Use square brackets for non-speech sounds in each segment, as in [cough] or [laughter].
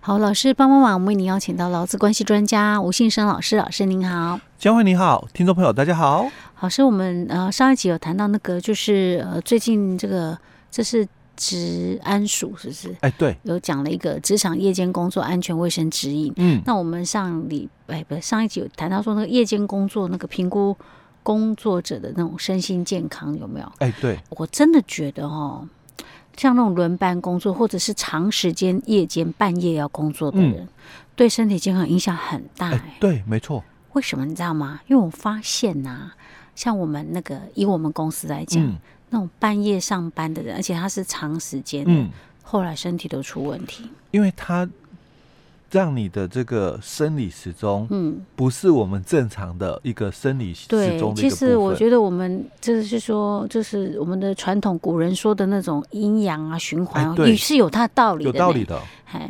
好，老师帮帮忙，我们为您邀请到劳资关系专家吴信生老师，老师您好，江惠你好，听众朋友大家好。老师，我们呃上一集有谈到那个，就是呃最近这个这是职安署是不是？哎，对，有讲了一个职场夜间工作安全卫生指引。嗯，那我们上礼哎不上一集有谈到说那个夜间工作那个评估工作者的那种身心健康有没有？哎，对，我真的觉得哦。像那种轮班工作，或者是长时间夜间半夜要工作的人，嗯、对身体健康影响很大、对，没错。为什么你知道吗？因为我发现呐、啊，像我们那个以我们公司来讲，嗯、那种半夜上班的人，而且他是长时间的，嗯、后来身体都出问题，因为他。让你的这个生理时钟，嗯，不是我们正常的一个生理时钟的一个部分。对，其实我觉得我们就是说，就是我们的传统古人说的那种阴阳啊循环，也、哎、是有它道理的，有道理的。哎，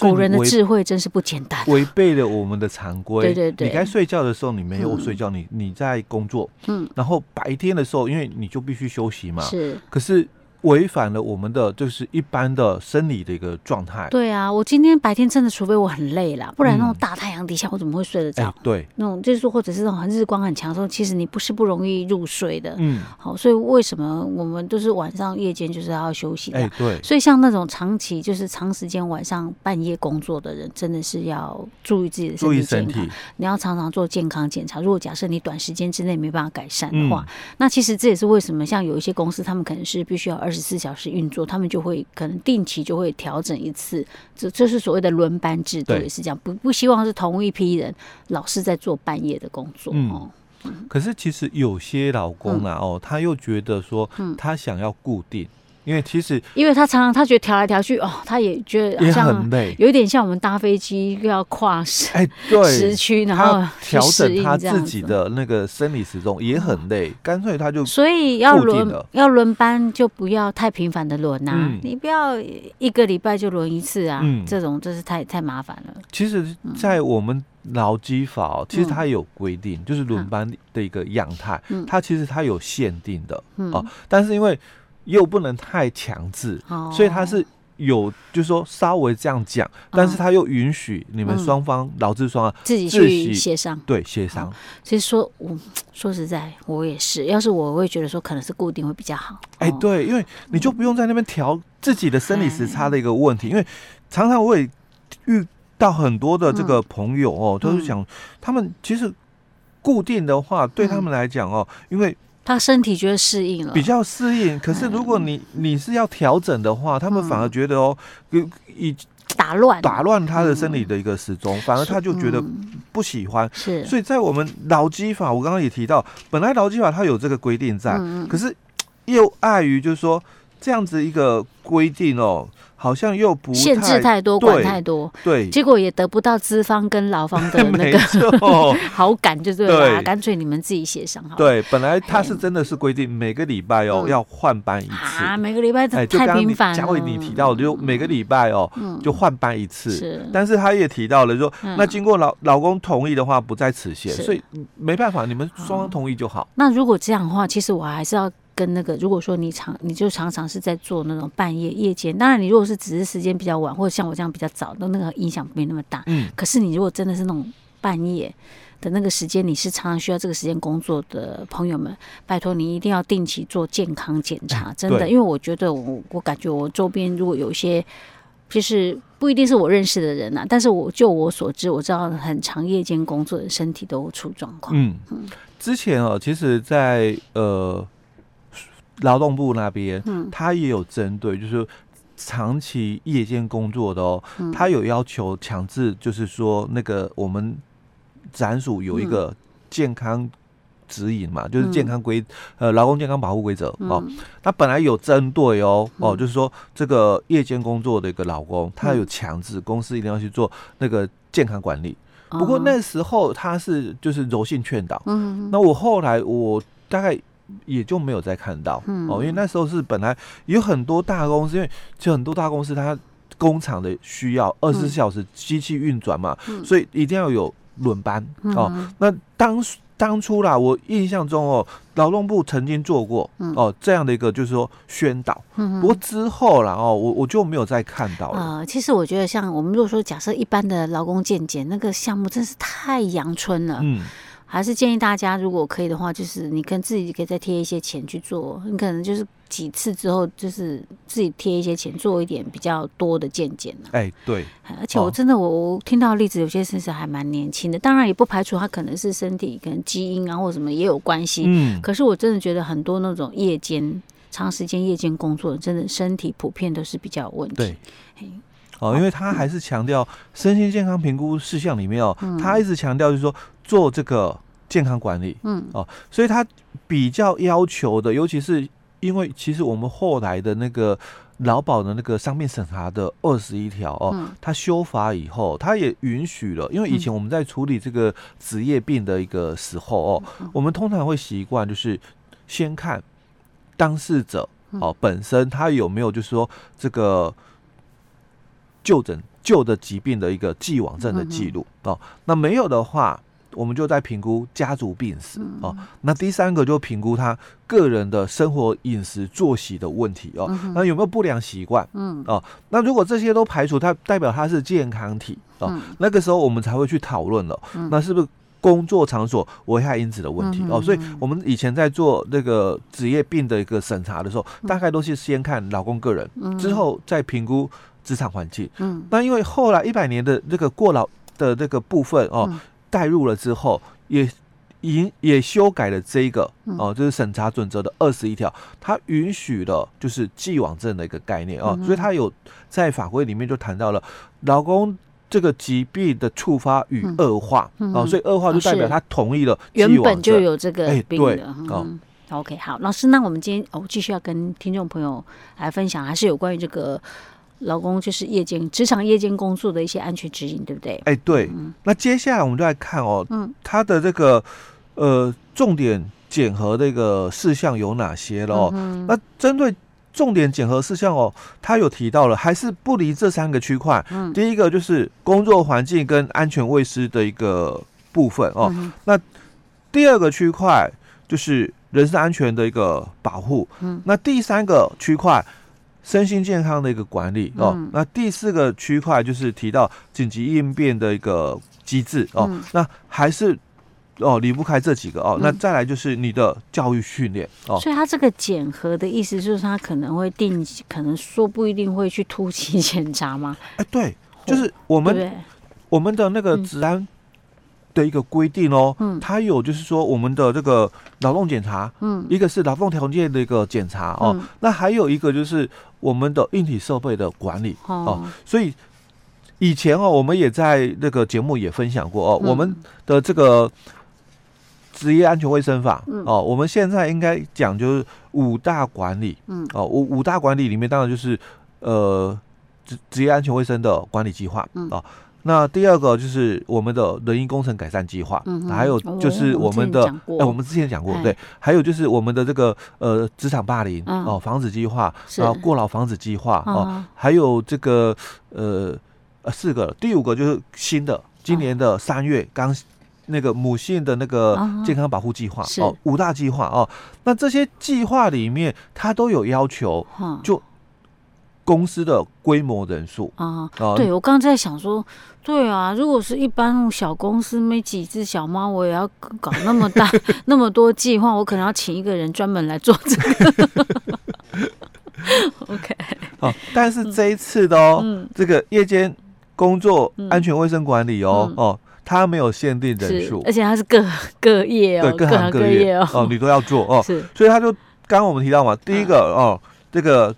古人的智慧真是不简单，违背了我们的常规。对对对，你该睡觉的时候你没有睡觉，嗯、你你在工作，嗯，然后白天的时候，因为你就必须休息嘛，是，可是。违反了我们的就是一般的生理的一个状态。对啊，我今天白天真的，除非我很累了，不然那种大太阳底下，我怎么会睡得着？嗯欸、对，那种就是说，或者是那种日光很强的时候，其实你不是不容易入睡的。嗯，好，所以为什么我们都是晚上夜间就是要休息的？哎、欸，对。所以像那种长期就是长时间晚上半夜工作的人，真的是要注意自己的身体健康。你要常常做健康检查。如果假设你短时间之内没办法改善的话，嗯、那其实这也是为什么像有一些公司，他们可能是必须要二十四小时运作。他们就会可能定期就会调整一次，这这是所谓的轮班制度，也是这样，不不希望是同一批人老是在做半夜的工作哦。嗯，可是其实有些老公啊，哦，他又觉得说，他想要固定。因为其实，因为他常常他觉得调来调去哦，他也觉得也像很累，有一点像我们搭飞机要跨时哎，对时区，然后调整他自己的那个生理时钟也很累，干脆他就所以要轮要轮班就不要太频繁的轮呐，你不要一个礼拜就轮一次啊，这种真是太太麻烦了。其实，在我们劳基法，其实它有规定，就是轮班的一个样态，它其实它有限定的啊，但是因为。又不能太强制，哦、所以他是有，就是说稍微这样讲，但是他又允许你们双方劳资双方自己去协商，对协商。所以说，我说实在，我也是，要是我，会觉得说，可能是固定会比较好。哎、欸，对，因为你就不用在那边调自己的生理时差的一个问题，嗯、因为常常我也遇到很多的这个朋友哦，嗯、都是讲他们其实固定的话对他们来讲哦，因为。他身体觉得适应了，比较适应。可是如果你你是要调整的话，他们反而觉得哦，以打乱。打乱他的生理的一个时钟，反而他就觉得不喜欢。是，所以在我们劳基法，我刚刚也提到，本来劳基法它有这个规定在，可是又碍于就是说这样子一个规定哦。好像又不限制太多，管太多，对，结果也得不到资方跟劳方的 [laughs] 那个 [laughs] 好感，就对了，干脆你们自己协商好。对，本来他是真的是规定每个礼拜哦要换班一次。啊，每个礼拜太频繁了。佳慧你提到就每个礼拜哦就换班一次，是，但是他也提到了说，那经过老老公同意的话不在此限，所以没办法，你们双方同意就好。那如果这样的话，其实我还是要。跟那个，如果说你常，你就常常是在做那种半夜夜间。当然，你如果是只是时间比较晚，或者像我这样比较早，那那个影响没那么大。嗯。可是你如果真的是那种半夜的那个时间，你是常常需要这个时间工作的朋友们，拜托你一定要定期做健康检查，[laughs] 真的，因为我觉得我我感觉我周边如果有一些，就是不一定是我认识的人呐、啊，但是我就我所知，我知道很长夜间工作的身体都出状况。嗯嗯。之前哦，其实在，在呃。劳动部那边，嗯，他也有针对，就是长期夜间工作的哦，他有要求强制，就是说那个我们职安署有一个健康指引嘛，就是健康规呃劳工健康保护规则哦。他本来有针对哦哦，就是说这个夜间工作的一个劳工，他有强制公司一定要去做那个健康管理。不过那时候他是就是柔性劝导，嗯，那我后来我大概。也就没有再看到嗯哦，因为那时候是本来有很多大公司，因为就很多大公司它工厂的需要二十四小时机器运转嘛，所以一定要有轮班哦。那当当初啦，我印象中哦，劳动部曾经做过哦这样的一个就是说宣导，嗯、不过之后啦哦，我我就没有再看到了。呃，其实我觉得像我们如果说假设一般的劳工健检那个项目，真是太阳春了。嗯。还是建议大家，如果可以的话，就是你跟自己可以再贴一些钱去做，你可能就是几次之后，就是自己贴一些钱做一点比较多的健检。哎、欸，对。而且我真的，我我听到的例子，有些甚至还蛮年轻的，当然也不排除他可能是身体可能基因啊或什么也有关系。嗯。可是我真的觉得很多那种夜间长时间夜间工作的，真的身体普遍都是比较有问题。对。哦，因为他还是强调身心健康评估事项里面哦，嗯、他一直强调就是说做这个。健康管理，嗯哦，所以他比较要求的，尤其是因为其实我们后来的那个劳保的那个上面审查的二十一条哦，他修法以后，他也允许了，因为以前我们在处理这个职业病的一个时候哦，我们通常会习惯就是先看当事者哦本身他有没有就是说这个就诊旧的疾病的一个既往症的记录哦，那没有的话。我们就在评估家族病史哦，那第三个就评估他个人的生活饮食作息的问题哦，那有没有不良习惯？嗯哦，那如果这些都排除，它代表他是健康体哦，那个时候我们才会去讨论了，那是不是工作场所危害因子的问题哦？所以我们以前在做那个职业病的一个审查的时候，大概都是先看老公个人，之后再评估职场环境。嗯，那因为后来一百年的这个过劳的这个部分哦。带入了之后，也已也修改了这一个哦，就是审查准则的二十一条，它允许了就是既往症的一个概念哦，所以它有在法规里面就谈到了老公这个疾病的触发与恶化哦，所以恶化就代表他同意了原本就有这个病的哦。OK，好，老师，那我们今天哦继续要跟听众朋友来分享，还是有关于这个。劳工就是夜间职场夜间工作的一些安全指引，对不对？哎、欸，对。嗯、那接下来我们就来看哦，嗯，它的这个呃重点检核的一个事项有哪些了？哦，嗯、那针对重点检核事项哦，他有提到了，还是不离这三个区块。嗯，第一个就是工作环境跟安全卫生的一个部分哦。嗯、那第二个区块就是人身安全的一个保护。嗯，那第三个区块。身心健康的一个管理哦，嗯、那第四个区块就是提到紧急应变的一个机制哦，嗯、那还是哦离不开这几个哦，嗯、那再来就是你的教育训练哦。所以他这个检核的意思就是他可能会定期，可能说不一定会去突击检查吗？哎，对，就是我们我们的那个治安。嗯的一个规定哦，嗯，它有就是说我们的这个劳动检查，嗯，一个是劳动条件的一个检查哦，嗯、那还有一个就是我们的硬体设备的管理哦，哦，所以以前哦，我们也在那个节目也分享过哦，嗯、我们的这个职业安全卫生法，嗯、哦，我们现在应该讲就是五大管理，嗯，哦，五五大管理里面当然就是呃职职业安全卫生的管理计划，嗯，哦。那第二个就是我们的人因工程改善计划，嗯、还有就是我们的，哎、哦欸，我们之前讲过，对，还有就是我们的这个呃职场霸凌、嗯、哦防止计划，是。然后过劳防止计划哦，还有这个呃呃四个，第五个就是新的，今年的三月刚那个母性的那个健康保护计划、嗯、哦，五大计划哦，那这些计划里面它都有要求，就。公司的规模人数。啊，对，我刚刚在想说，对啊，如果是一般小公司，没几只小猫，我也要搞那么大 [laughs] 那么多计划，我可能要请一个人专门来做这个。[laughs] OK，好，但是这一次的哦，嗯、这个夜间工作安全卫生管理哦、嗯、哦，它没有限定人数，而且它是各各业哦，对各行各业。哦，哦，你都要做哦，是，所以他就刚刚我们提到嘛，第一个哦，这个。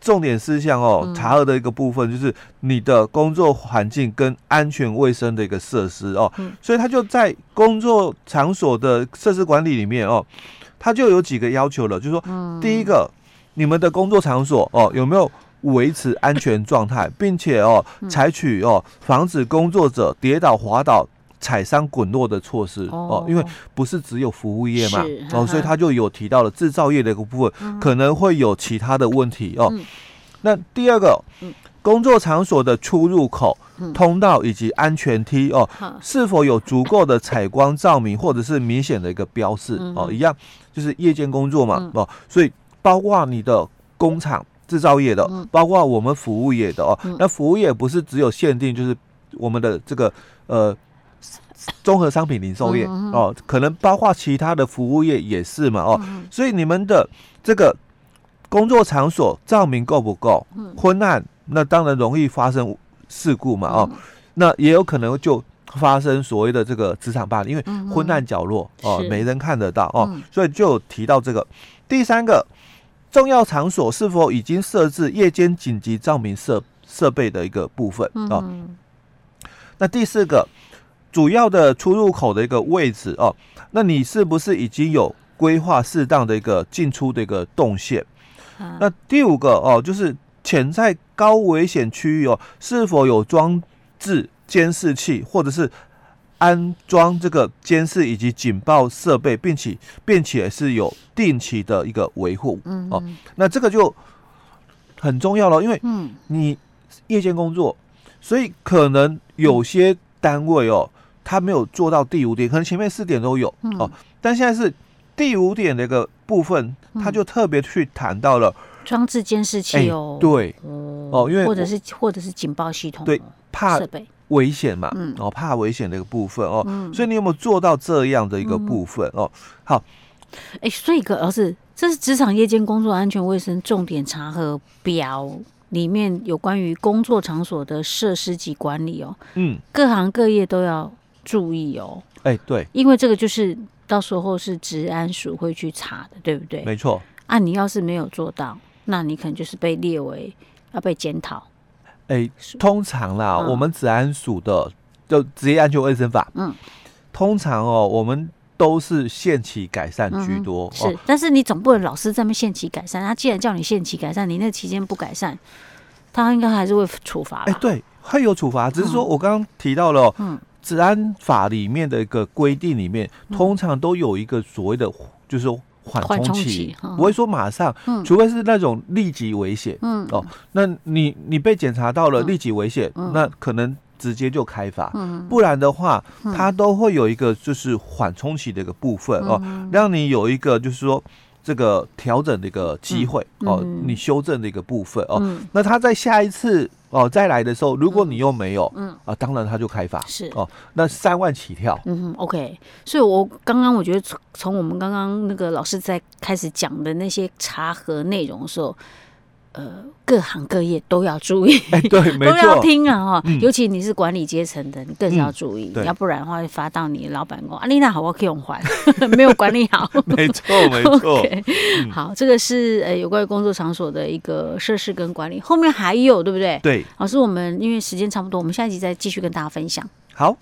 重点事项哦，查核的一个部分就是你的工作环境跟安全卫生的一个设施哦，所以他就在工作场所的设施管理里面哦，他就有几个要求了，就是说，第一个，你们的工作场所哦有没有维持安全状态，[laughs] 并且哦采取哦防止工作者跌倒滑倒。踩伤滚落的措施哦，因为不是只有服务业嘛，哦，所以他就有提到了制造业的一个部分可能会有其他的问题哦。那第二个，工作场所的出入口通道以及安全梯哦，是否有足够的采光照明或者是明显的一个标示哦，一样就是夜间工作嘛哦，所以包括你的工厂制造业的，包括我们服务业的哦，那服务业不是只有限定就是我们的这个呃综合商品零售业哦，可能包括其他的服务业也是嘛哦，所以你们的这个工作场所照明够不够？昏暗，那当然容易发生。事故嘛，哦，那也有可能就发生所谓的这个职场霸凌，因为昏暗角落哦，没人看得到哦，所以就有提到这个。第三个，重要场所是否已经设置夜间紧急照明设设备的一个部分哦。那第四个，主要的出入口的一个位置哦，那你是不是已经有规划适当的一个进出的一个动线？那第五个哦，就是。潜在高危险区域哦，是否有装置监视器，或者是安装这个监视以及警报设备，并且并且是有定期的一个维护哦。那这个就很重要了，因为你夜间工作，所以可能有些单位哦，他没有做到第五点，可能前面四点都有哦，但现在是第五点的一个部分，他就特别去谈到了。装置监视器哦，对，哦，因为或者是或者是警报系统，对，怕危险嘛，嗯，哦，怕危险的一个部分哦，所以你有没有做到这样的一个部分哦？好，哎，所以个儿子，这是职场夜间工作安全卫生重点查核表里面有关于工作场所的设施及管理哦，嗯，各行各业都要注意哦，哎，对，因为这个就是到时候是治安署会去查的，对不对？没错，啊，你要是没有做到。那你可能就是被列为要被检讨。哎，通常啦，嗯、我们治安署的就职业安全卫生法，嗯，通常哦，我们都是限期改善居多。嗯、是，哦、但是你总不能老是在那限期改善。他既然叫你限期改善，你那期间不改善，他应该还是会处罚。哎，对，会有处罚。只是说我刚刚提到了，嗯，职安法里面的一个规定里面，嗯、通常都有一个所谓的，就是说。缓冲期。不会说马上，嗯、除非是那种立即危险，嗯。哦，那你你被检查到了立即危险，嗯、那可能直接就开罚，嗯、不然的话，它都会有一个就是缓冲期的一个部分哦，让你有一个就是说。这个调整的一个机会、嗯、哦，你修正的一个部分哦，嗯、那他在下一次哦再来的时候，如果你又没有，嗯。啊，当然他就开发是。哦，那三万起跳，嗯哼，OK，所以我刚刚我觉得从从我们刚刚那个老师在开始讲的那些查核内容的时候。呃，各行各业都要注意，[laughs] 哎，对，没错，都要听啊哈。尤其你是管理阶层的，你更是要注意，要不然的话会发到你老板工，阿，丽娜好，我可以用还，[laughs] 没有管理好。[laughs] ”没错，没错。好，这个是呃有关于工作场所的一个设施跟管理，后面还有对不对？对。老师，我们因为时间差不多，我们下一集再继续跟大家分享。好。